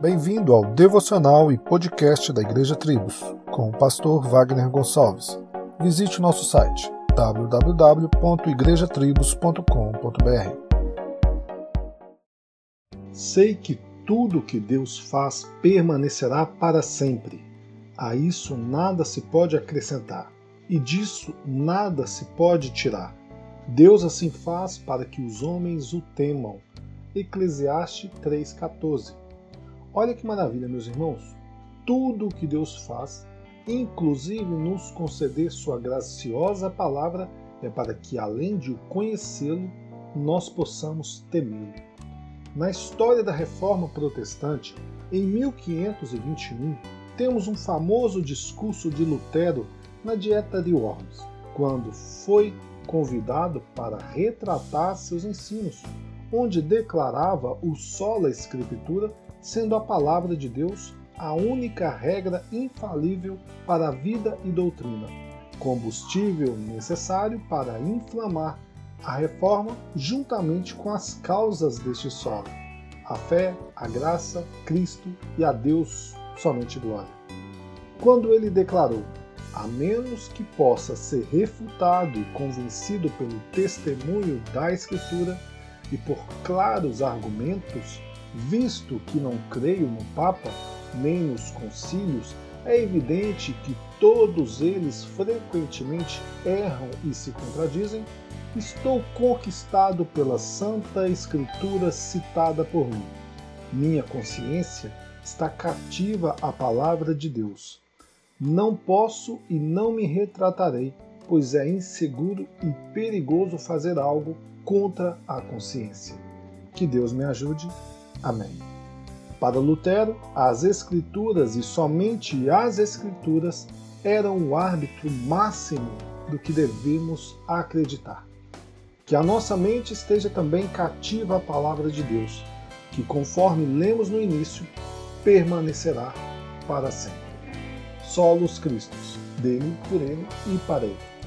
Bem-vindo ao devocional e podcast da Igreja Tribos, com o pastor Wagner Gonçalves. Visite o nosso site www.igrejatribos.com.br. Sei que tudo que Deus faz permanecerá para sempre. A isso nada se pode acrescentar, e disso nada se pode tirar. Deus assim faz para que os homens o temam. Eclesiastes 3,14 Olha que maravilha, meus irmãos! Tudo o que Deus faz, inclusive nos conceder Sua graciosa palavra, é para que, além de o conhecê-lo, nós possamos temê-lo. Na história da Reforma Protestante, em 1521, temos um famoso discurso de Lutero na Dieta de Worms, quando foi convidado para retratar seus ensinos, onde declarava o sola escritura sendo a palavra de Deus a única regra infalível para a vida e doutrina, combustível necessário para inflamar a reforma juntamente com as causas deste solo: a fé, a graça, Cristo e a Deus somente glória. Quando ele declarou: a menos que possa ser refutado e convencido pelo testemunho da Escritura e por claros argumentos, visto que não creio no Papa, nem nos concílios, é evidente que todos eles frequentemente erram e se contradizem, estou conquistado pela Santa Escritura citada por mim. Minha consciência está cativa à palavra de Deus. Não posso e não me retratarei, pois é inseguro e perigoso fazer algo contra a consciência. Que Deus me ajude. Amém. Para Lutero, as Escrituras e somente as Escrituras eram o árbitro máximo do que devemos acreditar. Que a nossa mente esteja também cativa à palavra de Deus, que, conforme lemos no início, permanecerá para sempre solos Cristos, dele, por ele e para ele.